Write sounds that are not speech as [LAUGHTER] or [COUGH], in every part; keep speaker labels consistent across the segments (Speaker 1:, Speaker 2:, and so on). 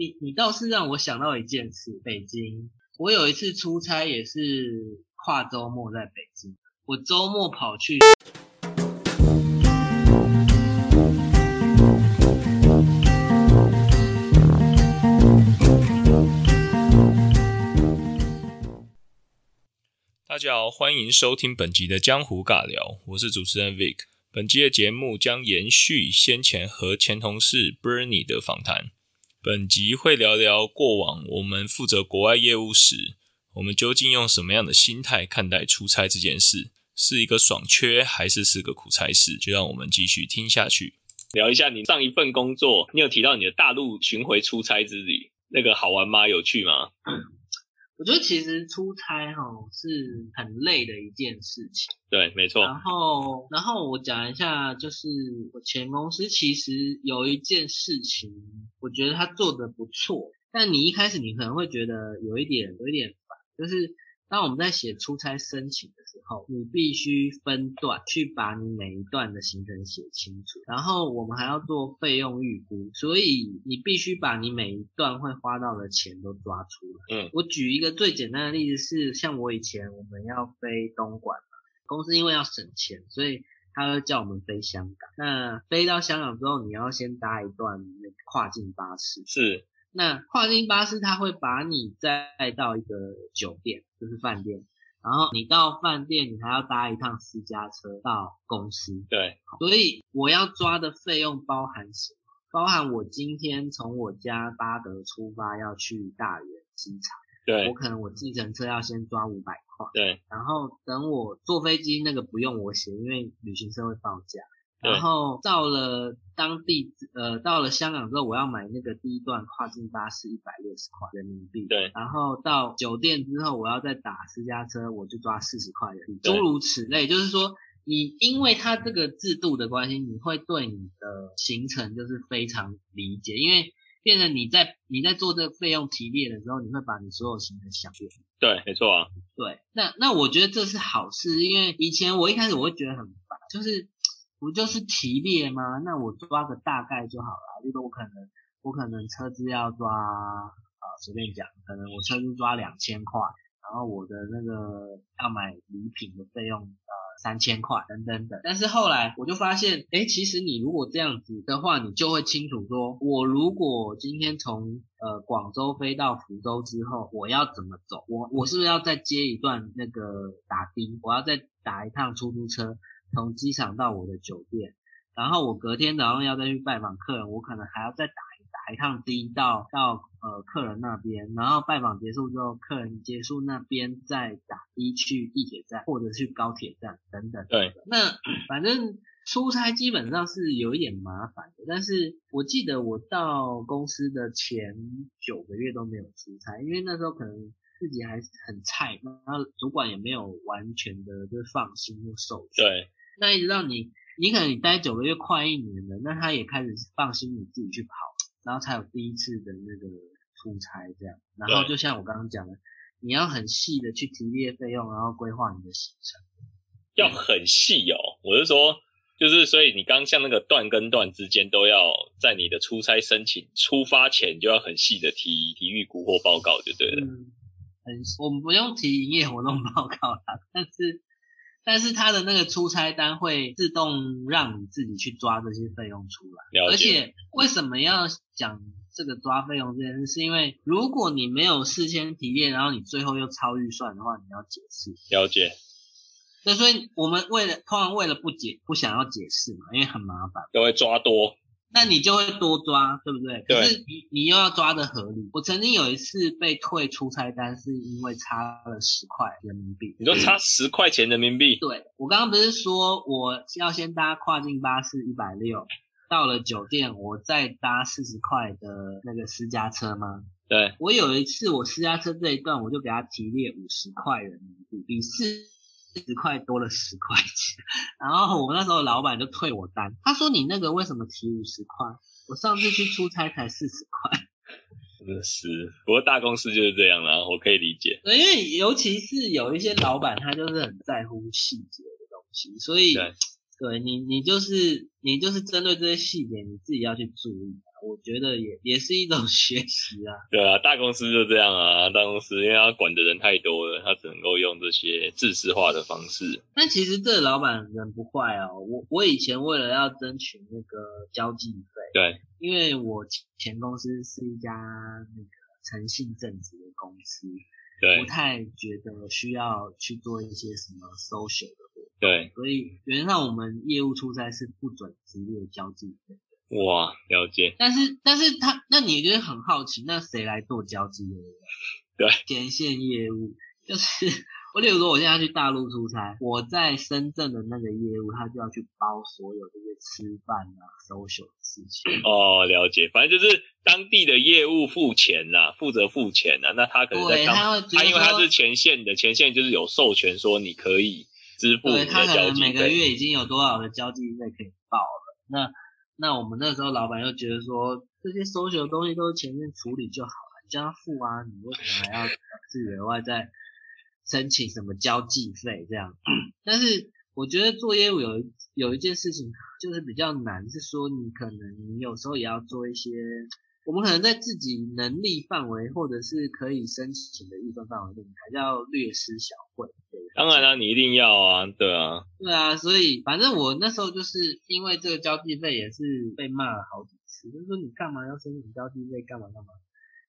Speaker 1: 你你倒是让我想到一件事，北京，我有一次出差也是跨周末在北京，我周末跑去。
Speaker 2: 大家好，欢迎收听本集的江湖尬聊，我是主持人 Vic。本集的节目将延续先前和前同事 Bernie 的访谈。本集会聊聊过往我们负责国外业务时，我们究竟用什么样的心态看待出差这件事，是一个爽缺还是是个苦差事？就让我们继续听下去，聊一下你上一份工作，你有提到你的大陆巡回出差之旅，那个好玩吗？有趣吗？
Speaker 1: 我觉得其实出差哈是很累的一件事情。
Speaker 2: 对，没错。
Speaker 1: 然后，然后我讲一下，就是我前公司其实有一件事情，我觉得他做的不错，但你一开始你可能会觉得有一点有一点烦，就是。当我们在写出差申请的时候，你必须分段去把你每一段的行程写清楚，然后我们还要做费用预估，所以你必须把你每一段会花到的钱都抓出来。嗯，我举一个最简单的例子是，像我以前我们要飞东莞嘛，公司因为要省钱，所以他会叫我们飞香港。那飞到香港之后，你要先搭一段那个跨境巴士。
Speaker 2: 是。
Speaker 1: 那跨境巴士它会把你载到一个酒店，就是饭店，然后你到饭店，你还要搭一趟私家车到公司。
Speaker 2: 对，
Speaker 1: 所以我要抓的费用包含什么？包含我今天从我家巴德出发要去大园机场，
Speaker 2: 对
Speaker 1: 我可能我计程车要先抓五百块，
Speaker 2: 对，
Speaker 1: 然后等我坐飞机那个不用我写，因为旅行社会报价。然后到了当地，呃，到了香港之后，我要买那个第一段跨境巴士一百六十块人民币。
Speaker 2: 对。
Speaker 1: 然后到酒店之后，我要再打私家车，我就抓四十块人民币。诸如此类，就是说，你因为它这个制度的关系，你会对你的行程就是非常理解，因为变成你在你在做这个费用提列的时候，你会把你所有行程想遍。
Speaker 2: 对，没错啊。
Speaker 1: 对，那那我觉得这是好事，因为以前我一开始我会觉得很烦，就是。不就是提列吗？那我抓个大概就好了。例如我可能我可能车资要抓啊，随便讲，可能我车资抓两千块，然后我的那个要买礼品的费用呃三千块等等等。但是后来我就发现，哎，其实你如果这样子的话，你就会清楚说，我如果今天从呃广州飞到福州之后，我要怎么走？我我是不是要再接一段那个打的？我要再打一趟出租车？从机场到我的酒店，然后我隔天早上要再去拜访客人，我可能还要再打一打一趟的到到呃客人那边，然后拜访结束之后，客人结束那边再打的去地铁站或者去高铁站等等。
Speaker 2: 对，
Speaker 1: 那反正出差基本上是有一点麻烦的，但是我记得我到公司的前九个月都没有出差，因为那时候可能。自己还很菜，然后主管也没有完全的就放心就授权。
Speaker 2: 对。
Speaker 1: 那一直到你，你可能你待九个月快一年了，那他也开始放心你自己去跑，然后才有第一次的那个出差这样。然后就像我刚刚讲的，你要很细的去提列费用，然后规划你的行程。
Speaker 2: 要很细哦，我是说，就是所以你刚像那个段跟段之间都要在你的出差申请出发前就要很细的提提预估或报告就对了。
Speaker 1: 很，我们不用提营业活动报告啦，但是，但是他的那个出差单会自动让你自己去抓这些费用出来。而且为什么要讲这个抓费用这件事？是因为如果你没有事先提炼，然后你最后又超预算的话，你要解释。
Speaker 2: 了解。
Speaker 1: 那所以我们为了，通常为了不解，不想要解释嘛，因为很麻烦，
Speaker 2: 都会抓多。
Speaker 1: 那你就会多抓，对不对？可是你你又要抓的合理。我曾经有一次被退出差单，是因为差了十块人民币。
Speaker 2: 你说差十块钱人民币？
Speaker 1: 对，我刚刚不是说我要先搭跨境巴士一百六，到了酒店我再搭四十块的那个私家车吗？
Speaker 2: 对，
Speaker 1: 我有一次我私家车这一段我就给他提列五十块人民币，比四。十块多了十块钱，然后我那时候老板就退我单，他说你那个为什么提五十块？我上次去出差才四十块。
Speaker 2: 真的是，不过大公司就是这样啦，我可以理解。
Speaker 1: 对，因为尤其是有一些老板，他就是很在乎细节的东西，所以对你，你就是你就是针对这些细节，你自己要去注意。我我觉得也也是一种 [LAUGHS] 学习啊。
Speaker 2: 对啊，大公司就这样啊，大公司因为他管的人太多了，他只能够用这些制式化的方式。
Speaker 1: 但其实这老板人不坏哦，我我以前为了要争取那个交际费，
Speaker 2: 对，
Speaker 1: 因为我前公司是一家那个诚信正直的公司，
Speaker 2: 对
Speaker 1: 不，太觉得需要去做一些什么 social 的活动，
Speaker 2: 对，
Speaker 1: 所以原则上我们业务出差是不准直接交际费。
Speaker 2: 哇，了解，
Speaker 1: 但是，但是他，那你就是很好奇，那谁来做交际业务？
Speaker 2: 对，
Speaker 1: 前线业务就是我，例如说，我现在去大陆出差，我在深圳的那个业务，他就要去包所有这些吃饭啊、social 的事情。
Speaker 2: 哦，了解，反正就是当地的业务付钱呐、负责付钱呐、那他可能在
Speaker 1: 对，
Speaker 2: 当
Speaker 1: 他
Speaker 2: 因为他是前线的，前线就是有授权说你可以支付你的
Speaker 1: 对他可能每个。月已经有多少的交际费可以报了。那那我们那时候老板又觉得说，这些收取的东西都是前面处理就好了，你叫他付啊，你为什么还要自己额外再申请什么交际费这样？但是我觉得做业务有有一件事情就是比较难，是说你可能你有时候也要做一些。我们可能在自己能力范围或者是可以申请的预算范围内，还是要略施小惠。对
Speaker 2: 当然啦、你一定要啊，对啊，
Speaker 1: 对啊，所以反正我那时候就是因为这个交际费也是被骂了好几次，就是说你干嘛要申请交际费，干嘛干嘛。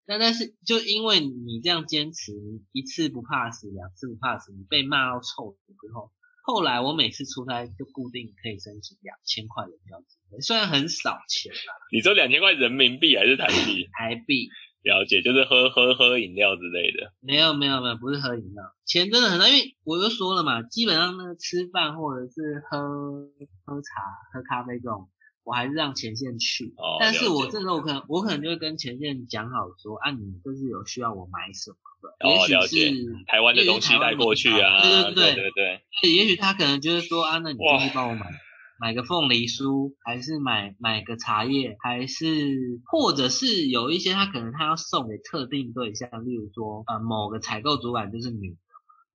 Speaker 1: 但但是就因为你这样坚持，一次不怕死，两次不怕死，你被骂到臭之后，后来我每次出差就固定可以申请两千块的交际费，虽然很少钱啦，
Speaker 2: 你说两千块人民币还是台币？
Speaker 1: 台币
Speaker 2: 了解，就是喝喝喝饮料之类的。
Speaker 1: 没有没有没有，不是喝饮料，钱真的很大，因为我就说了嘛，基本上那个吃饭或者是喝喝茶、喝咖啡这种，我还是让前线去。
Speaker 2: 哦
Speaker 1: 但是我这时候我可能我可能就会跟前线讲好说，啊，你就是有需要我买什么的，
Speaker 2: 哦，了
Speaker 1: 也许
Speaker 2: 解
Speaker 1: 是，
Speaker 2: 台湾的东西带过去啊，
Speaker 1: 对对
Speaker 2: 对对对，
Speaker 1: 也许他可能就是说啊，那你
Speaker 2: 哇
Speaker 1: 就是帮我买买个凤梨酥，还是买买个茶叶，还是或者是有一些他可能他要送给特定对象，例如说呃某个采购主管就是女的，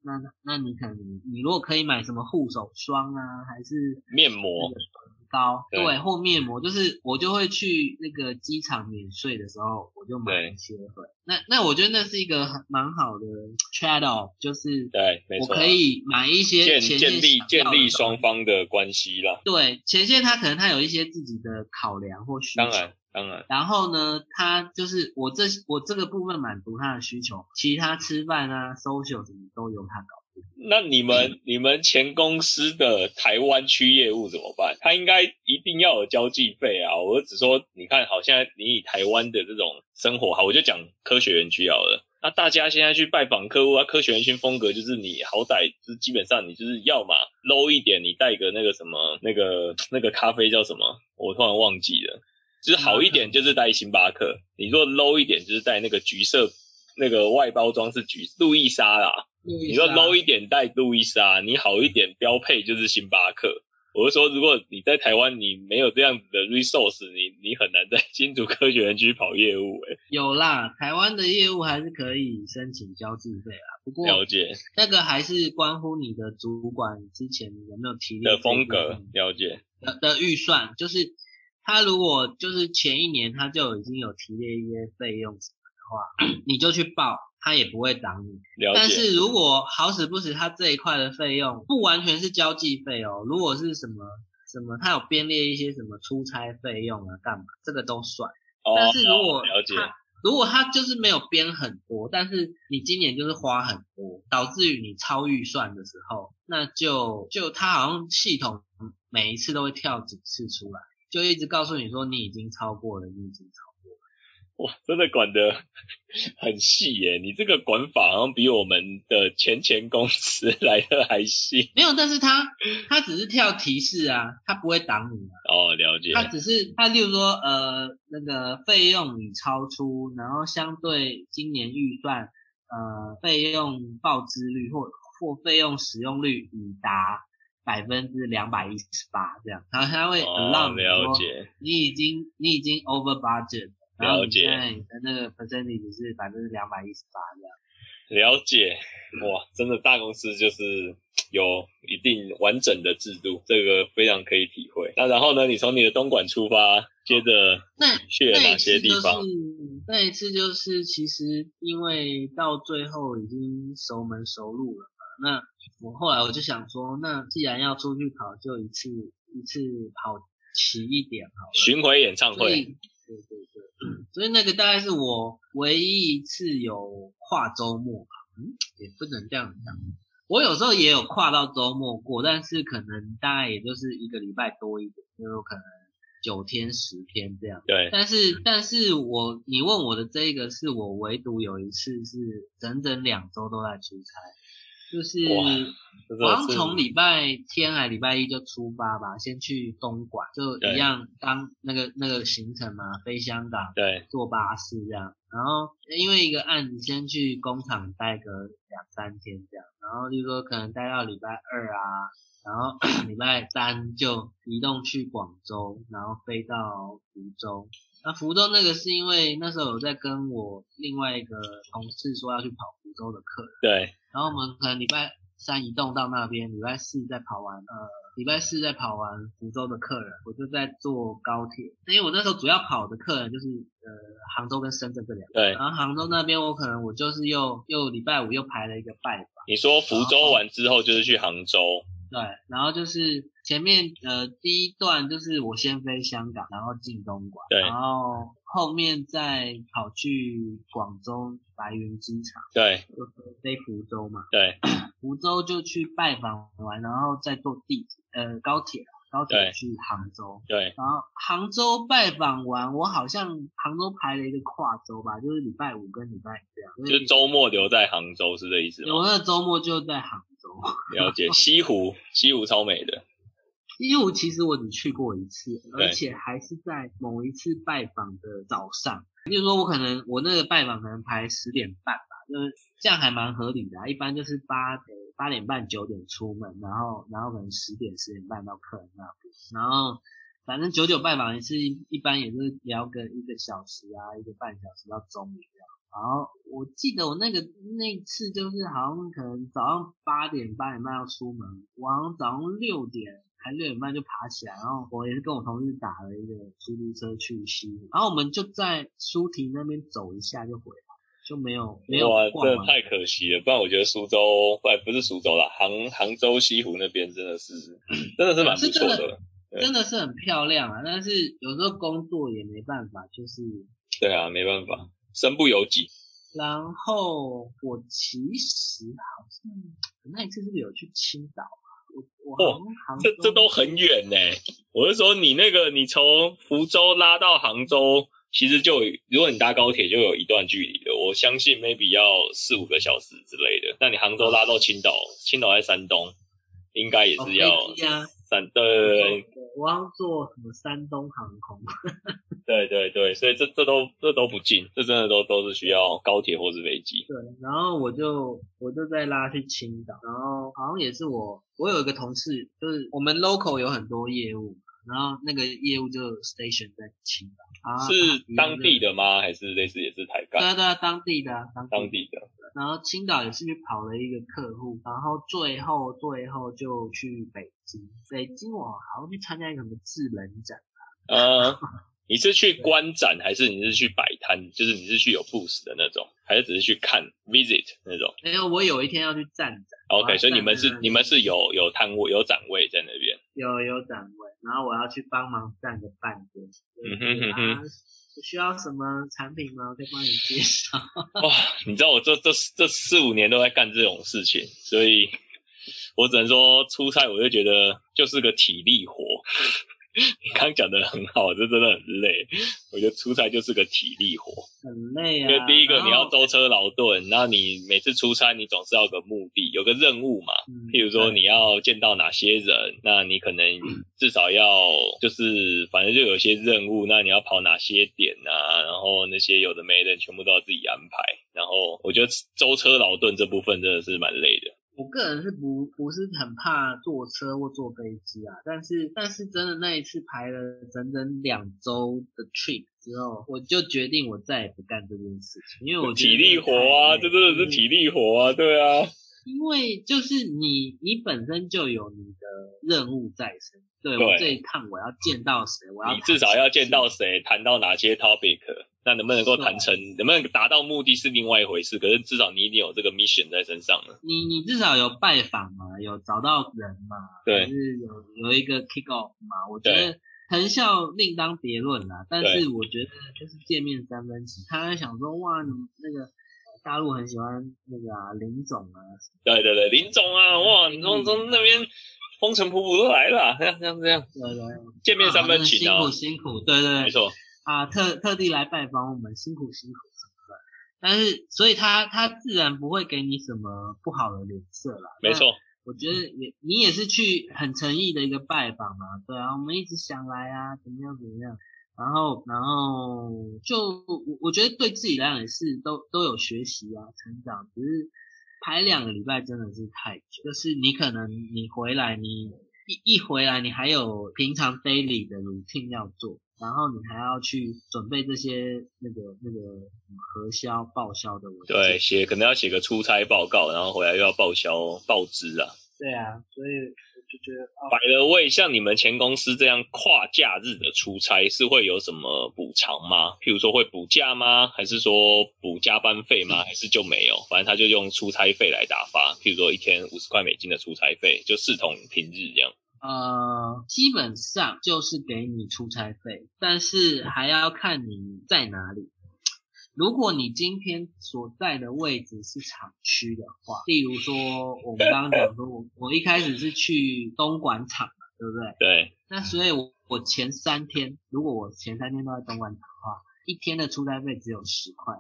Speaker 1: 那那你可能你如果可以买什么护手霜啊，还是
Speaker 2: 面膜
Speaker 1: 膏，
Speaker 2: 对
Speaker 1: 对，或面膜，就是我就会去那个机场免税的时候，我就买一些回来。那那我觉得那是一个很蛮好的 trade off，就是
Speaker 2: 对，
Speaker 1: 我可以买一些
Speaker 2: 建立建立双方的关系啦。
Speaker 1: 对前线，他可能他有一些自己的考量或需求。
Speaker 2: 当然，当然，
Speaker 1: 然后呢，他就是我这我这个部分满足他的需求，其他吃饭啊、social 什么都由他搞。
Speaker 2: 那你们你们前公司的台湾区业务怎么办？他应该一定要有交际费啊！我只说，你看好，现在你以台湾的这种生活好，我就讲科学园区好了。那大家现在去拜访客户啊，科学园区风格就是你好歹就是基本上你就是要嘛 low 一点，你带个那个什么那个那个咖啡叫什么，我突然忘记了。就是好一点就是带星巴克，你若 low 一点就是带那个橘色，那个外包装是橘路易莎啦。你说 low 一点带路易莎，你好一点标配就是星巴克。我是说，如果你在台湾你没有这样子的 resource，你你很难在新竹科学园区跑业务、欸。
Speaker 1: 有啦，台湾的业务还是可以申请交自费啦，不过
Speaker 2: 了解
Speaker 1: 那个还是关乎你的主管之前有没有提列
Speaker 2: 的风格了解
Speaker 1: 的的预算，就是他如果就是前一年他就已经有提列一些费用话，[CLEARS THROAT] 你就去报，他也不会挡你。但是如果好死不死他这一块的费用不完全是交际费哦，如果是什么什么，他有编列一些什么出差费用啊，干嘛这个都算。
Speaker 2: 哦，
Speaker 1: 但是如果
Speaker 2: 了解，
Speaker 1: 他如果他就是没有编很多，但是你今年就是花很多，导致于你超预算的时候，那就就他好像系统每一次都会跳几次出来，就一直告诉你说你已经超过了，你已经超。
Speaker 2: 哇，真的管得 [LAUGHS] 很细耶！你这个管法好像比我们的前前公司 [LAUGHS] 来的还细。
Speaker 1: 没有，但是他他只是跳提示啊，他不会挡你啊。
Speaker 2: 哦，了解，
Speaker 1: 他只是他，例如说，呃，那个费用你超出，然后相对今年预算，呃，费用报支率或或费用使用率已达百分之两百一十八这样，然后他会
Speaker 2: 哦，
Speaker 1: 让你说
Speaker 2: 了解，
Speaker 1: 你已经你已经 over budget，
Speaker 2: 了解
Speaker 1: 那个 percentage 是百分之两百一十八这样。
Speaker 2: 了解，哇，真的大公司就是有一定完整的制度，这个非常可以体会。那然后呢，你从你的东莞出发，接着
Speaker 1: 那
Speaker 2: 去了哪些地方？
Speaker 1: 那一次就是其实因为到最后已经熟门熟路了嘛，那我后来我就想说，那既然要出去跑，就一次一次跑齐一点好了。
Speaker 2: 巡回演唱会。
Speaker 1: 对对对，所以那个大概是我唯一一次有跨周末吧，嗯，也不能这样讲。我有时候也有跨到周末过，但是可能大概也就是一个礼拜多一点，就有可能九天十天这样。
Speaker 2: 对，
Speaker 1: 但是但是我你问我的这个是我唯独有一次是整整两周都在出差。就是刚从礼拜天还礼拜一就出发吧，先去东莞，就一样当那个那个行程嘛，飞香港，
Speaker 2: 对，
Speaker 1: 坐巴士这样。然后因为一个案子，先去工厂待个两三天这样，然后就说可能待到礼拜二啊，然后 [CLEARS THROAT] 礼拜三就移动去广州，然后飞到福州。那福州那个是因为那时候有在跟我另外一个同事说要去跑福州的客人，
Speaker 2: 对。
Speaker 1: 然后我们可能礼拜三移动到那边，礼拜四再跑完，呃，礼拜四再跑完福州的客人，我就在坐高铁。因为我那时候主要跑的客人就是呃杭州跟深圳这两个。
Speaker 2: 对。
Speaker 1: 然后杭州那边我可能我就是又又礼拜五又排了一个拜访。
Speaker 2: 你说福州完之后就是去杭州。
Speaker 1: 对，然后就是前面呃第一段就是我先飞香港，然后进东莞，
Speaker 2: 对，
Speaker 1: 然后后面再跑去广州白云机场，
Speaker 2: 对，就
Speaker 1: 飞福州嘛，
Speaker 2: 对，[COUGHS]
Speaker 1: 福州就去拜访完，然后再坐地铁呃高铁高铁去杭州，
Speaker 2: 对，
Speaker 1: 然后杭州拜访完，我好像杭州排了一个跨州吧，就是礼拜五跟礼拜这样，
Speaker 2: 就是周末留在杭州是这意思吗？
Speaker 1: 我那周末就在杭。[LAUGHS]
Speaker 2: 了解西湖，西湖超美的。
Speaker 1: 西湖其实我只去过一次，而且还是在某一次拜访的早上。就是说我可能我那个拜访可能排十点半吧，就是这样还蛮合理的。一般就是八八点半九点出门，然后然后可能十点十点半到客人那边，然后反正九九拜访一次，一般也是聊个一个小时啊，一个半小时到中午然后我记得我那个那次就是好像可能早上八点八点半要出门，我好像早上六点还六点半就爬起来，然后我也是跟我同事打了一个出租车去西湖，然后我们就在苏堤那边走一下就回来，就没有没有。
Speaker 2: 哇，真的太可惜了，不然我觉得苏州不不是苏州啦，杭杭州西湖那边真的是 [CLEARS THROAT] 真的是蛮不错的，
Speaker 1: 真的是很漂亮啊。但是有时候工作也没办法，就是
Speaker 2: 对啊，没办法。身不由己。
Speaker 1: 然后我其实好像那一次是有去青岛啊？我我哦，
Speaker 2: 这这都很远呢。我是说，你那个你从福州拉到杭州，其实就如果你搭高铁就有一段距离的。我相信 maybe 要四五个小时之类的。那你杭州拉到青岛，青岛在山东，应该也是要三对。
Speaker 1: 我要坐什么山东航空？
Speaker 2: 对对对，所以这这都这都不近，这真的都都是需要高铁或是飞机。
Speaker 1: 对，然后我就我就再拉去青岛，然后好像也是我我有一个同事，就是我们 local 有很多业务，然后那个业务就 station 在青岛。
Speaker 2: 啊是当地的吗？还是类似也是台干？
Speaker 1: 对啊对啊，当地的，
Speaker 2: 当地的。
Speaker 1: 然后青岛也是去跑了一个客户，然后最后最后就去北京。北京我好像去参加一个什么智能展
Speaker 2: 呃。[LAUGHS] 你是去观展，还是你是去摆摊？就是你是去有 booth 的那种，还是只是去看 visit 那种？
Speaker 1: 没有，我有一天要去站展。
Speaker 2: OK，所以你们是你们是有有摊位有展位在那边？
Speaker 1: 有有展位，然后我要去帮忙站个半天。嗯哼哼哼，需要什么产品吗？我可以帮你介绍。[LAUGHS]
Speaker 2: 哇，你知道我这这这四五年都在干这种事情，所以我只能说出差我就觉得就是个体力活。[LAUGHS] 你刚讲的很好，这真的很累。我觉得出差就是个体力活，
Speaker 1: 很累啊。
Speaker 2: 因为第一个你要舟车劳顿，然后你每次出差你总是要个目的，有个任务嘛。譬如说你要见到哪些人，那你可能至少要就是反正就有些任务，那你要跑哪些点啊？然后那些有的没的全部都要自己安排。然后我觉得舟车劳顿这部分真的是蛮累的。
Speaker 1: 我个人是不不是很怕坐车或坐飞机啊，但是但是真的那一次排了整整两周的 trip 之后，我就决定我再也不干这件事情，因为我
Speaker 2: 体力活啊，这真的是体力活啊，对啊，
Speaker 1: 因为就是你你本身就有你的任务在身，对
Speaker 2: 对
Speaker 1: 我这一趟我要见到谁，我要
Speaker 2: 你至少要见到谁，谈到哪些 topic，那能不能够谈成，能不能达到目的是另外一回事，可是至少你一定有这个 mission 在身上了。
Speaker 1: 你你至少有拜访嘛，有找到人嘛，
Speaker 2: 对
Speaker 1: 就是有有一个 kick off 嘛，我觉得成效另当别论啦。但是我觉得就是见面三分情，他在想说哇，你那个大陆很喜欢那个啊林总啊，
Speaker 2: 对对对，林总啊，哇，你从从那边风尘仆仆都来了啊，这样这样。这样，
Speaker 1: 对对，
Speaker 2: 见面三分情啊。
Speaker 1: 啊辛苦，辛苦，对对对，
Speaker 2: 没错，
Speaker 1: 啊，特特地来拜访我们，辛苦辛苦什么的。但是，所以他他自然不会给你什么不好的脸色啦。
Speaker 2: 没错，
Speaker 1: 我觉得也你也是去很诚意的一个拜访嘛，对啊，我们一直想来啊，怎么样怎么样，然后然后就我我觉得对自己来讲也是都都有学习啊，成长，只是排两个礼拜真的是太久，就是你可能你回来你一一回来你还有平常 daily 的 routine 要做，然后你还要去准备这些那个那个什么核销报销的文件，
Speaker 2: 对，写可能要写个出差报告，然后回来又要报销报资啊。
Speaker 1: 对啊，所以我就觉得哦。
Speaker 2: 百了位，像你们前公司这样跨假日的出差，是会有什么补偿吗？譬如说会补假吗？还是说补加班费吗？还是就没有？反正他就用出差费来打发。譬如说一天五十块美金的出差费，就视同平日这样。
Speaker 1: 呃，基本上就是给你出差费，但是还要看你在哪里。如果你今天所在的位置是厂区的话，例如说我们刚刚讲说，我我一开始是去东莞厂嘛，对不对？
Speaker 2: 对，
Speaker 1: 那所以我我前三天，如果我前三天都在东莞厂的话，一天的出差费只有十块。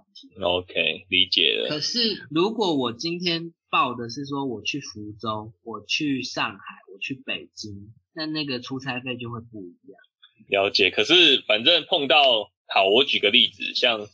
Speaker 2: OK，理解了。
Speaker 1: 可是如果我今天报的是说我去福州，我去上海，我去北京，那那个出差费就会不一样。
Speaker 2: 了解。可是反正碰到好，我举个例子，像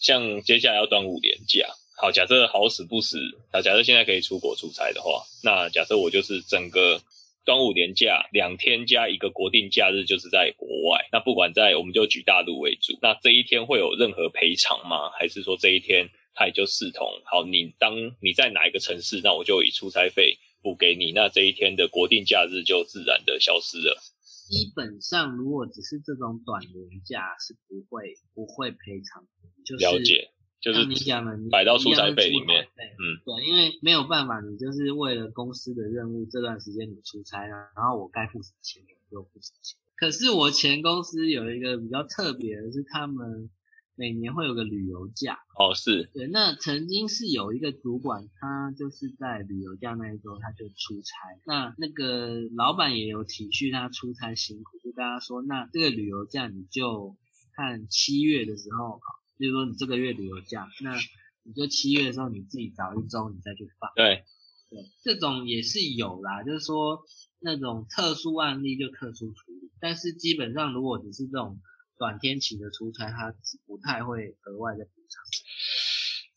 Speaker 2: 像接下来要端午连假，好，假设好死不死，啊，假设现在可以出国出差的话，那假设我就是整个端午连假两天加一个国定假日，就是在国外。那不管在，我们就举大陆为主，那这一天会有任何赔偿吗？还是说这一天它也就视同好，你当你在哪一个城市，那我就以出差费补给你，那这一天的国定假日就自然的消失了。
Speaker 1: 基本上，如果只是这种短年假，是不会不会赔偿，就是
Speaker 2: 了解，就是
Speaker 1: 你讲的，你
Speaker 2: 摆到出差费里面嗯，
Speaker 1: 对，因为没有办法，你就是为了公司的任务，这段时间你出差啊，然后我该付什么钱我就付什么钱。可是我前公司有一个比较特别的是，他们每年会有个旅游假，
Speaker 2: 哦，是。
Speaker 1: 对，那曾经是有一个主管，他就是在旅游假那一周他就出差，那那个老板也有体恤他出差辛苦，就跟他说，那这个旅游假你就看七月的时候，比如说你这个月旅游假，那你就七月的时候你自己找一周你再去放，
Speaker 2: 对，
Speaker 1: 对，这种也是有啦，就是说那种特殊案例就特殊处理，但是基本上如果只是这种短天期的出差，它不太会额外的补偿。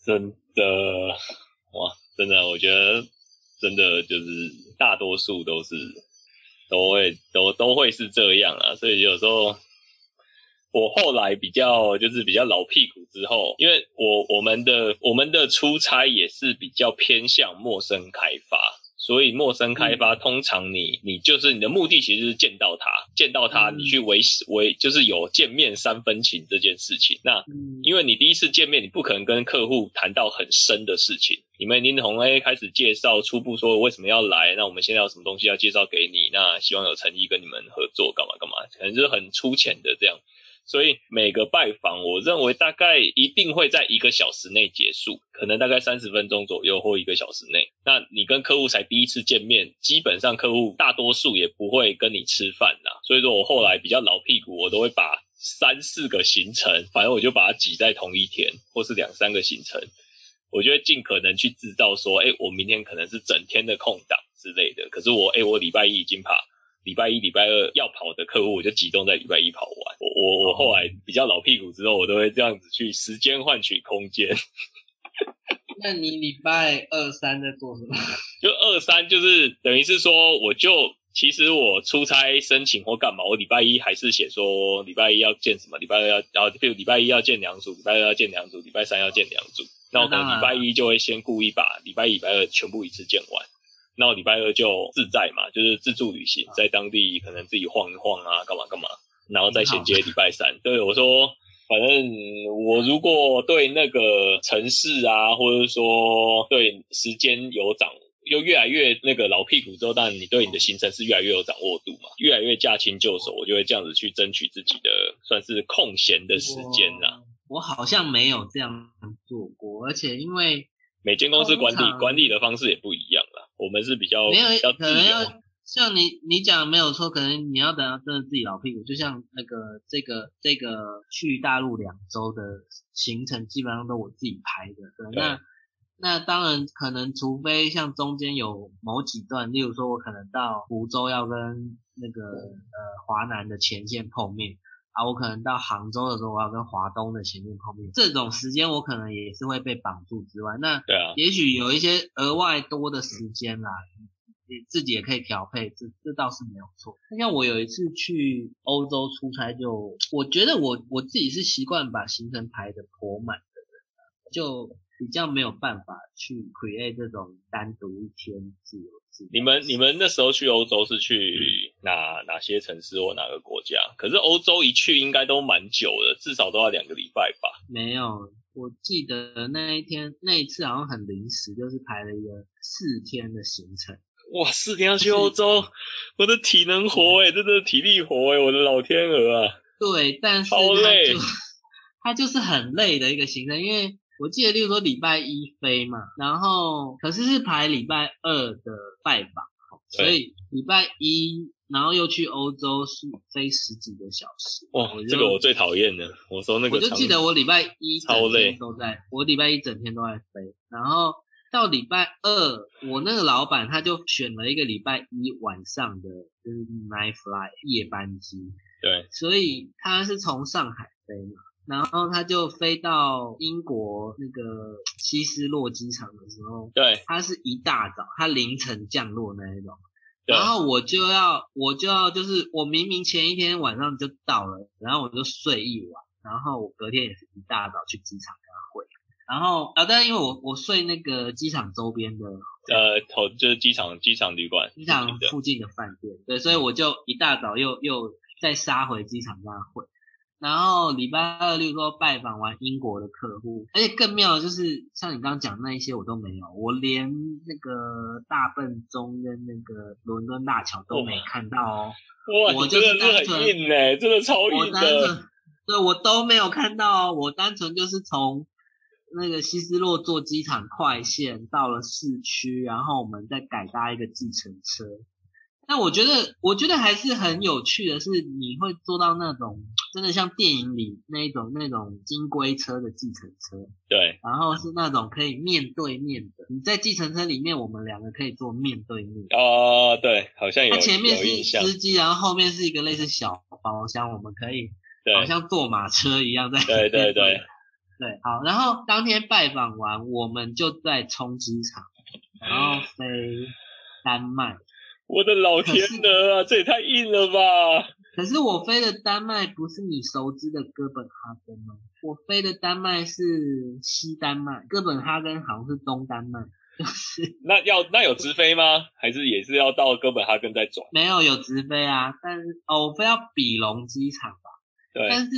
Speaker 2: 真的哇，真的，我觉得真的就是大多数都是都会都都会是这样啊，所以有时候我后来比较就是比较老屁股之后，因为我我们的我们的出差也是比较偏向陌生开发。所以陌生开发，通常你你就是你的目的其实是见到他，见到他，
Speaker 1: 嗯
Speaker 2: 你去维维就是有见面三分情这件事情。那
Speaker 1: 嗯，
Speaker 2: 因为你第一次见面，你不可能跟客户谈到很深的事情。你们已经从 A 开始介绍，初步说为什么要来，那我们现在有什么东西要介绍给你，那希望有诚意跟你们合作，干嘛干嘛，可能就是很粗浅的这样。所以每个拜访，我认为大概一定会在一个小时内结束，可能大概三十分钟左右或一个小时内。那你跟客户才第一次见面，基本上客户大多数也不会跟你吃饭啦。所以说我后来比较老屁股，我都会把三四个行程，反正我就把它挤在同一天，或是两三个行程。我就会尽可能去制造说，哎，我明天可能是整天的空档之类的。可是我，哎，我礼拜一已经把礼拜一、礼拜二要跑的客户，我就集中在礼拜一跑完。我我我后来比较老屁股之后，我都会这样子去时间换取空间。[LAUGHS]
Speaker 1: 那你礼拜二三在做什么？
Speaker 2: 就二三就是等于是说，我就其实我出差申请或干嘛，我礼拜一还是写说礼拜一要见什么，礼拜二要要，比如礼拜一要见两组，礼拜二要见两组，礼拜三要见两组。那我可能礼拜一就会先故意把礼拜一、礼拜二全部一次见完，那我礼拜二就自在嘛，就是自助旅行，在当地可能自己晃一晃啊，干嘛干嘛，然后再衔接礼拜三。对我说。反正我如果对那个城市啊，或者说对时间有掌，又越来越那个老屁股之后，当然你对你的行程是越来越有掌握度嘛，越来越驾轻就熟，我就会这样子去争取自己的算是空闲的时间呐。
Speaker 1: 我好像没有这样做过，而且因为
Speaker 2: 每间公司管理管理的方式也不一样啦，我们是比较
Speaker 1: 没有
Speaker 2: 比较自由。
Speaker 1: 像你你讲没有错，可能你要等到真的自己老屁股，就像那个这个这个去大陆两周的行程，基本上都我自己排的。对，那那当然可能，除非像中间有某几段，例如说我可能到福州要跟那个呃华南的前线碰面啊，我可能到杭州的时候我要跟华东的前面碰面，这种时间我可能也是会被绑住之外，那
Speaker 2: 对啊，
Speaker 1: 也许有一些额外多的时间啦。你自己也可以调配，这这倒是没有错。像我有一次去欧洲出差，就我觉得我我自己是习惯把行程排的颇满的人，就比较没有办法去 create 这种单独一天自由自
Speaker 2: 你们你们那时候去欧洲是去哪哪些城市或哪个国家？可是欧洲一去应该都蛮久的，至少都要两个礼拜吧？
Speaker 1: 没有，我记得那一天那一次好像很临时，就是排了一个四天的行程。
Speaker 2: 哇，四天要去欧洲，我的体能活哎，真的体力活哎，我的老天鹅啊！
Speaker 1: 对，但是
Speaker 2: 好累，[LAUGHS]
Speaker 1: 它就是很累的一个行程，因为我记得，例如说礼拜一飞嘛，然后可是是排礼拜二的拜访，所以礼拜一，然后又去欧洲是飞十几个小时。
Speaker 2: 哇，这个我最讨厌的，我说那个，
Speaker 1: 我就记得我礼拜一
Speaker 2: 超累，
Speaker 1: 都在，我礼拜一整天都在飞，然后。到礼拜二，我那个老板他就选了一个礼拜一晚上的，就是 night fly 夜班机。
Speaker 2: 对，
Speaker 1: 所以他是从上海飞嘛，然后他就飞到英国那个希斯洛机场的时候，
Speaker 2: 对，
Speaker 1: 他是一大早，他凌晨降落那一种，然后我就要，我就要，就是我明明前一天晚上就到了，然后我就睡一晚，然后我隔天也是一大早去机场跟他会。然后啊，但是因为我我睡那个机场周边的，
Speaker 2: 呃，头就是机场机场旅馆，
Speaker 1: 机场附近的饭店，对，所以我就一大早又又再杀回机场跟他会。然后礼拜二，例如说拜访完英国的客户，而且更妙的就是像你刚刚讲那一些我都没有，我连那个大笨钟跟那个伦敦大桥都没看到哦。
Speaker 2: 哇，我真的是很硬哎，真的超硬的。
Speaker 1: 对，我都没有看到，我单纯就是从。那个希斯洛坐机场快线到了市区，然后我们再改搭一个计程车。那我觉得，我觉得还是很有趣的是，你会做到那种真的像电影里那一种那种金龟车的计程车。
Speaker 2: 对。
Speaker 1: 然后是那种可以面对面的，你在计程车里面，我们两个可以坐面对面。
Speaker 2: 哦，对，好像有。
Speaker 1: 它前面是司机，然后后面是一个类似小包厢，我们可以好像坐马车一样在。
Speaker 2: 对对对。
Speaker 1: 对，好，然后当天拜访完，我们就在冲机场，然后飞丹麦。
Speaker 2: 我的老天鹅啊，这也太硬了吧！
Speaker 1: 可是我飞的丹麦不是你熟知的哥本哈根吗？我飞的丹麦是西丹麦，哥本哈根好像是东丹麦，就是。
Speaker 2: 那要那有直飞吗？还是也是要到哥本哈根再转？
Speaker 1: 没有，有直飞啊，但是哦，我飞到比隆机场吧。
Speaker 2: 对。
Speaker 1: 但是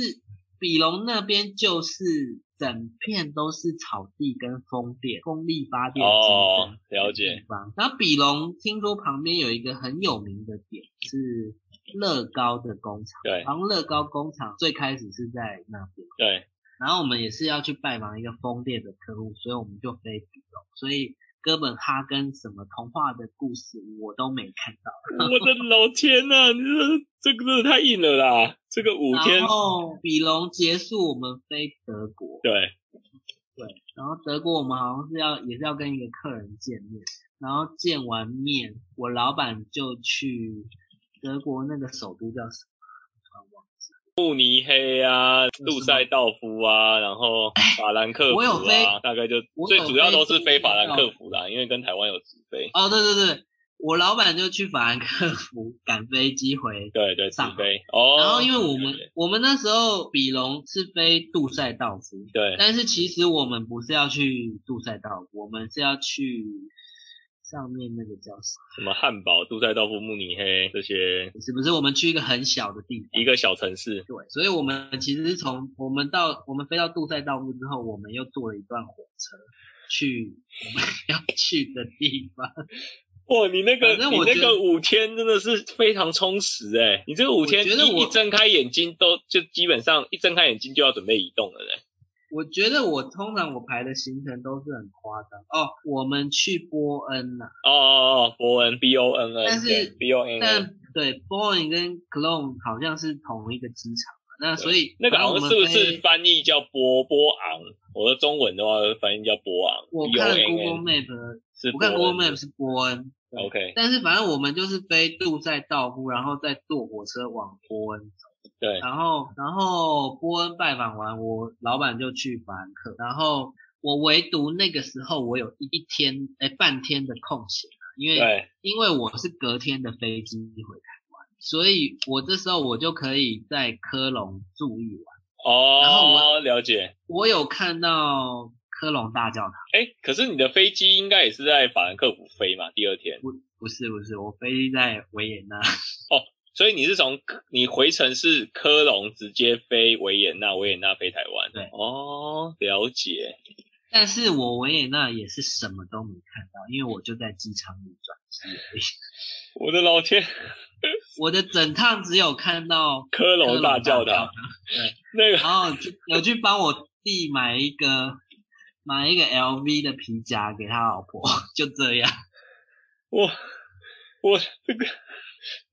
Speaker 1: 比隆那边就是。整片都是草地跟风电、风力发电机
Speaker 2: 的了解。
Speaker 1: 然后比隆听说旁边有一个很有名的点是乐高的工厂，
Speaker 2: 对，
Speaker 1: 然后乐高工厂最开始是在那边，
Speaker 2: 对。
Speaker 1: 然后我们也是要去拜访一个风电的客户，所以我们就飞比隆，所以。哥本哈根什么童话的故事我都没看到，[LAUGHS]
Speaker 2: 我的老天呐，你这这个真的太硬了啦！这个五天，
Speaker 1: 然后比隆结束，我们飞德国，
Speaker 2: 对
Speaker 1: 对，然后德国我们好像是要也是要跟一个客人见面，然后见完面，我老板就去德国那个首都叫什么？突然忘记
Speaker 2: 慕尼黑啊，杜塞道夫啊，然后法兰克福啊，大概就最主要都是飞法兰克福啦，因为跟台湾有直飞。
Speaker 1: 哦，对对对。我老板就去法兰克福赶飞机回，
Speaker 2: 对对，上飞哦。
Speaker 1: 然后因为我们我们那时候比龙是飞杜塞道夫，
Speaker 2: 对。
Speaker 1: 但是其实我们不是要去杜塞道夫，我们是要去上面那个叫
Speaker 2: 什么汉堡、杜塞道夫、慕尼黑这些，
Speaker 1: 是不是？我们去一个很小的地方，
Speaker 2: 一个小城市。
Speaker 1: 对，所以我们其实是从我们到我们飞到杜塞道夫之后，我们又坐了一段火车去我们要去的地方。
Speaker 2: 哇，你那个你那个五天真的是非常充实哎！你这个五天一一睁开眼睛都就基本上一睁开眼睛就要准备移动了嘞。
Speaker 1: 我觉得我通常我排的行程都是很夸张哦。我们去波恩呐，
Speaker 2: 哦哦哦，波恩 B O N N，
Speaker 1: 但是
Speaker 2: B O N，
Speaker 1: 但对波恩跟 Cologne 好像是同一个机场那所以
Speaker 2: 那个好像是不是翻译叫波波昂？我的中文的话翻译叫波昂。
Speaker 1: 我看 Google Map
Speaker 2: 是，
Speaker 1: 我看 Google Map 是波恩。
Speaker 2: OK，
Speaker 1: 但是反正我们就是飞杜塞道夫，然后再坐火车往波恩走。
Speaker 2: 对，
Speaker 1: 然后然后波恩拜访完，我老板就去法兰克，然后我唯独那个时候我有一一天哎半天的空闲因为因为我是隔天的飞机回台湾，所以我这时候我就可以在科隆住一晚。
Speaker 2: 哦，
Speaker 1: 然后我
Speaker 2: 了解，
Speaker 1: 我有看到。科隆大教堂，
Speaker 2: 哎，可是你的飞机应该也是在法兰克福飞嘛？第二天
Speaker 1: 不不是不是，我飞在维也纳。
Speaker 2: 哦，所以你是从你回程是科隆直接飞维也纳，维也纳飞台湾。
Speaker 1: 对，
Speaker 2: 哦，了解。
Speaker 1: 但是我维也纳也是什么都没看到，因为我就在机场里转机而已。
Speaker 2: 我的老天，[LAUGHS]
Speaker 1: 我的整趟只有看到
Speaker 2: 科隆大教堂。
Speaker 1: 对，
Speaker 2: 那个，
Speaker 1: 然后有去帮我弟买一个。买一个 LV 的皮夹给他老婆，[LAUGHS] 就这样。
Speaker 2: 我，我这个，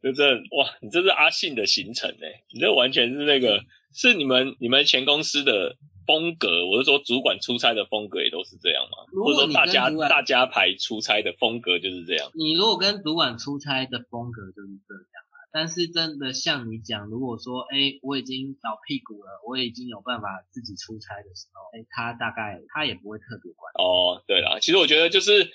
Speaker 2: 这这哇，你这是阿信的行程呢？你这完全是那个，是你们你们前公司的风格。我是说，主管出差的风格也都是这样吗？或者说，大家大家排出差的风格就是这样？
Speaker 1: 你如果跟主管出差的风格就是这样。但是真的像你讲，如果说哎，我已经倒屁股了，我已经有办法自己出差的时候，哎，他大概他也不会特别管。
Speaker 2: 哦，对啦，其实我觉得就是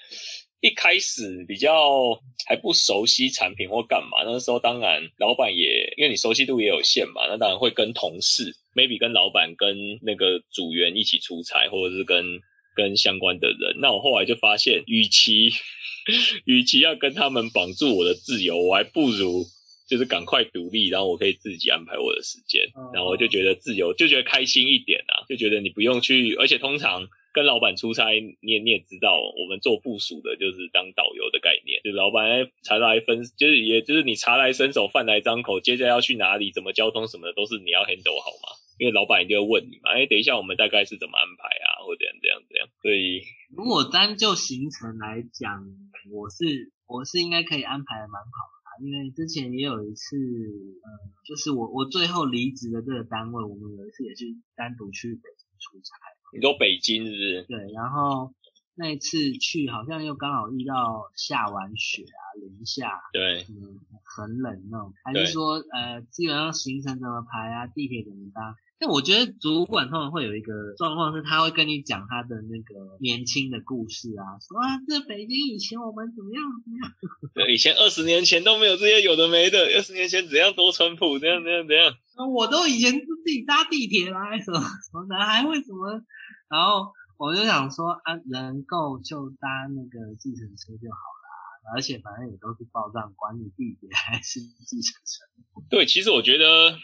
Speaker 2: 一开始比较还不熟悉产品或干嘛，那时候当然老板也因为你熟悉度也有限嘛，那当然会跟同事，maybe 跟老板跟那个组员一起出差，或者是跟跟相关的人。那我后来就发现，与其 [LAUGHS] 与其要跟他们绑住我的自由，我还不如。就是赶快独立，然后我可以自己安排我的时间，然后我就觉得自由，就觉得开心一点啊，就觉得你不用去，而且通常跟老板出差，你也你也知道，我们做部署的就是当导游的概念，就老板茶来分，就是也就是你茶来伸手，饭来张口，接着要去哪里，怎么交通什么的，都是你要 handle 好嘛，因为老板一定会问你嘛，哎，等一下我们大概是怎么安排啊，或者这样这样，所以
Speaker 1: 如果单就行程来讲，我是我是应该可以安排的蛮好的。因为之前也有一次，嗯，就是我我最后离职的这个单位，我们有一次也是单独去北京出差。
Speaker 2: 你说北京是不是？
Speaker 1: 对，然后那一次去好像又刚好遇到下完雪啊，零下，
Speaker 2: 对，
Speaker 1: 嗯，很冷那种。还是说，呃，基本上行程怎么排啊，地铁怎么搭？但我觉得主管通常会有一个状况，是他会跟你讲他的那个年轻的故事啊，说啊，这北京以前我们怎么样怎么样。[LAUGHS]
Speaker 2: 对，以前二十年前都没有这些有的没的，二十年前怎样多淳朴，怎样怎样怎样。
Speaker 1: 我都以前是自己搭地铁来，什么什么的，还会什么？然后我就想说啊，能够就搭那个计程车就好了，而且反正也都是报账，管理地铁还是计程车。
Speaker 2: 对，其实我觉得。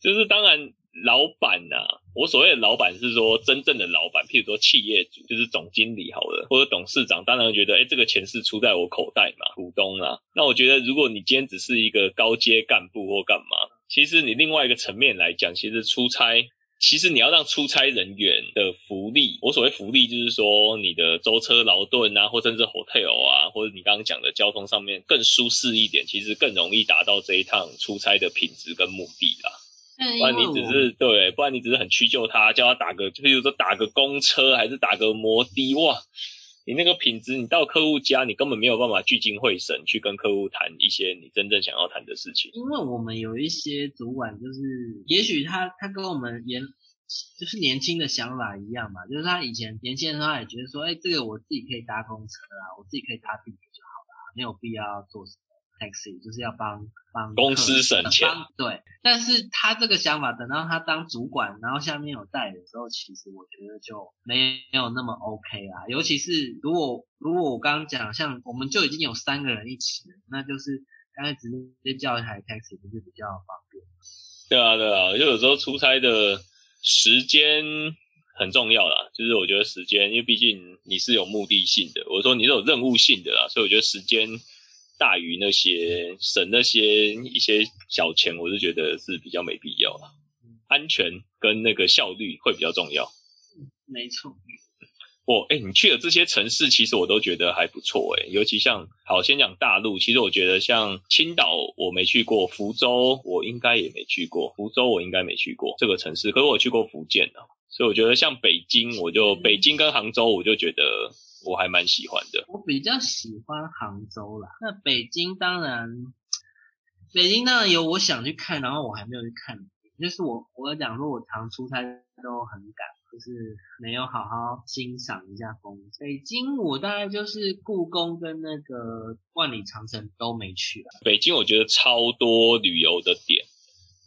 Speaker 2: 就是当然，老板呐，我所谓的老板是说真正的老板，譬如说企业主，就是总经理好了，或者董事长，当然觉得，哎，这个钱是出在我口袋嘛，股东啊。那我觉得，如果你今天只是一个高阶干部或干嘛，其实你另外一个层面来讲，其实出差，其实你要让出差人员的福利，我所谓福利就是说你的舟车劳顿啊，或甚至 hotel 啊，或者你刚刚讲的交通上面更舒适一点，其实更容易达到这一趟出差的品质跟目的啦。不然你只是对，不然你只是很屈就他，叫他打个，就比如说打个公车，还是打个摩的，哇，你那个品质，你到客户家，你根本没有办法聚精会神去跟客户谈一些你真正想要谈的事情。
Speaker 1: 因为我们有一些主管，就是也许他他跟我们年就是年轻的想法一样嘛，就是他以前年轻的时候也觉得说，哎，这个我自己可以搭公车啊，我自己可以搭地铁就好了，没有必要做什么。Taxi 就是要帮帮
Speaker 2: 公司省钱，
Speaker 1: 对。但是他这个想法，等到他当主管，然后下面有代理的时候，其实我觉得就没有那么 OK 啦。尤其是如果如果我刚刚讲，像我们就已经有三个人一起了，那就是刚才直接叫一台 taxi 不是比较方便？
Speaker 2: 对啊，对啊，就有时候出差的时间很重要啦。就是我觉得时间，因为毕竟你是有目的性的，我说你是有任务性的啦，所以我觉得时间。大于那些省那些一些小钱，我是觉得是比较没必要了。安全跟那个效率会比较重要。
Speaker 1: 没错。
Speaker 2: 哦，哎，你去了这些城市，其实我都觉得还不错，哎，尤其像好先讲大陆，其实我觉得像青岛我没去过，福州我应该也没去过，福州我应该没去过这个城市，可是我去过福建的，所以我觉得像北京，我就北京跟杭州，我就觉得。我还蛮喜欢的，
Speaker 1: 我比较喜欢杭州啦。那北京当然，北京当然有我想去看，然后我还没有去看。就是我我讲说，我常出差都很赶，就是没有好好欣赏一下风景。北京我大概就是故宫跟那个万里长城都没去了。
Speaker 2: 北京我觉得超多旅游的点。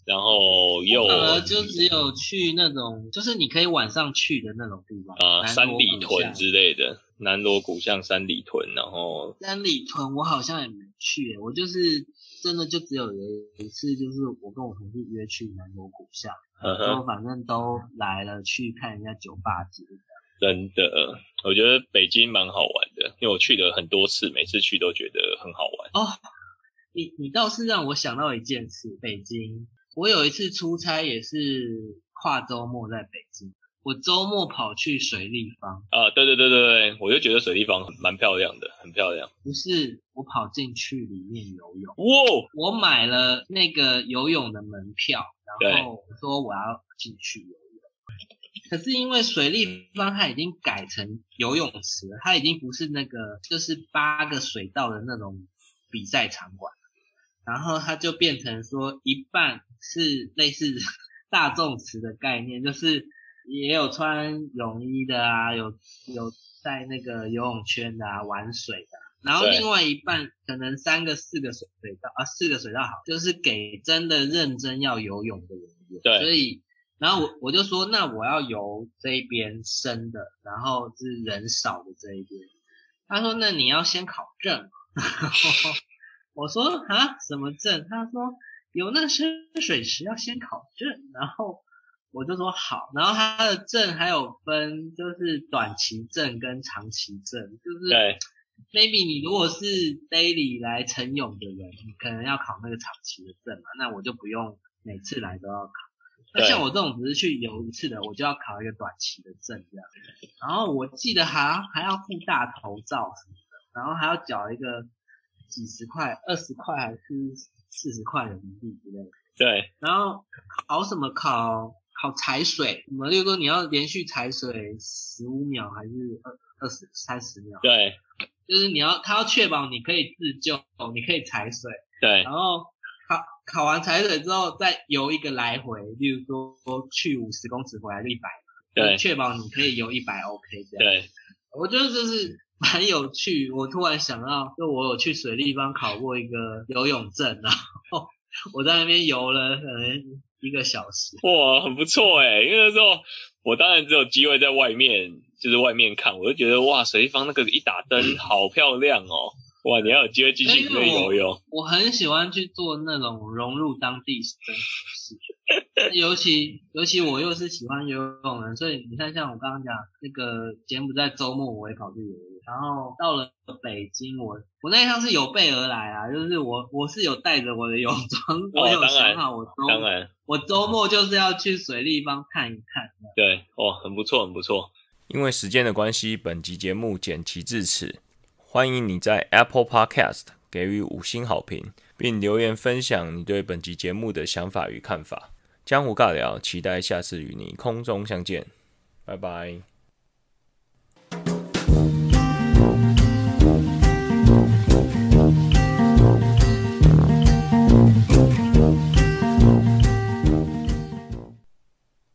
Speaker 2: 然后又
Speaker 1: 呃，就只有去那种，就是你可以晚上去的那种地方
Speaker 2: 啊，三里屯之类的，南锣鼓巷、三里屯，然后
Speaker 1: 三里屯我好像也没去，我就是真的就只有有一次，就是我跟我同事约去南锣鼓巷，然后反正都来了，去看人家酒吧街。
Speaker 2: 真的，我觉得北京蛮好玩的，因为我去了很多次，每次去都觉得很好玩
Speaker 1: 哦。你你倒是让我想到一件事，北京。我有一次出差也是跨周末在北京，我周末跑去水立方
Speaker 2: 啊，对对对对对，我就觉得水立方蛮漂亮的，很漂亮。
Speaker 1: 不是，我跑进去里面游泳，哇！我买了那个游泳的门票，然后我说我要进去游泳，可是因为水立方它已经改成游泳池了，它已经不是那个就是八个水道的那种比赛场馆。然后它就变成说一半是类似 [LAUGHS] 大众池的概念，就是也有穿泳衣的啊，有有在那个游泳圈的啊，玩水的。然后另外一半可能三个四个水水道啊，四个水道好，就是给真的认真要游泳的人用。
Speaker 2: 对。
Speaker 1: 所以，然后我我就说，那我要游这一边深的，然后是人少的这一边。他说，那你要先考证。[LAUGHS] 我说啊，什么证？他说有那个深水池要先考证，然后我就说好，然后他的证还有分，就是短期证跟长期证，就是
Speaker 2: 对
Speaker 1: ，maybe 你如果是 daily 来晨泳的人，你可能要考那个长期的证嘛，那我就不用每次来都要考。那像我这种只是去游一次的，我就要考一个短期的证这样。然后我记得还还要付大头照什么的，然后还要缴一个。几十块、二十块还是四十块人民币之类的。
Speaker 2: 对。
Speaker 1: 然后考什么考？考踩水。什么？例如说你要连续踩水十五秒还是二二十三十秒？
Speaker 2: 对。
Speaker 1: 就是你要他要确保你可以自救，你可以踩水。
Speaker 2: 对。
Speaker 1: 然后考考完踩水之后再游一个来回，例如说去五十公尺回来就一百。
Speaker 2: 对。
Speaker 1: 确保你可以游一百 OK 这
Speaker 2: 样。对。
Speaker 1: 我觉得这是。蛮有趣，我突然想到，就我有去水立方考过一个游泳证，然后我在那边游了可能一个小时。
Speaker 2: 哇，很不错哎，因为那时候我当然只有机会在外面，就是外面看，我就觉得哇，水立方那个一打灯 [LAUGHS] 好漂亮哦。哇，你要有机会进去里面游泳。
Speaker 1: 我很喜欢去做那种融入当地真实事，尤其尤其我又是喜欢游泳的，所以你看，像我刚刚讲那个柬埔寨周末我也跑去游泳，然后到了北京，我我那一趟是有备而来啊，就是我我是有带着我的泳装，我有想好我周我周末就是要去水立方看一看。
Speaker 2: 对，哦，很不错，很不错。因为时间的关系，本集节目剪辑至此。欢迎你在 Apple Podcast 给予五星好评，并留言分享你对本集节目的想法与看法。江湖尬聊，期待下次与你空中相见，拜拜。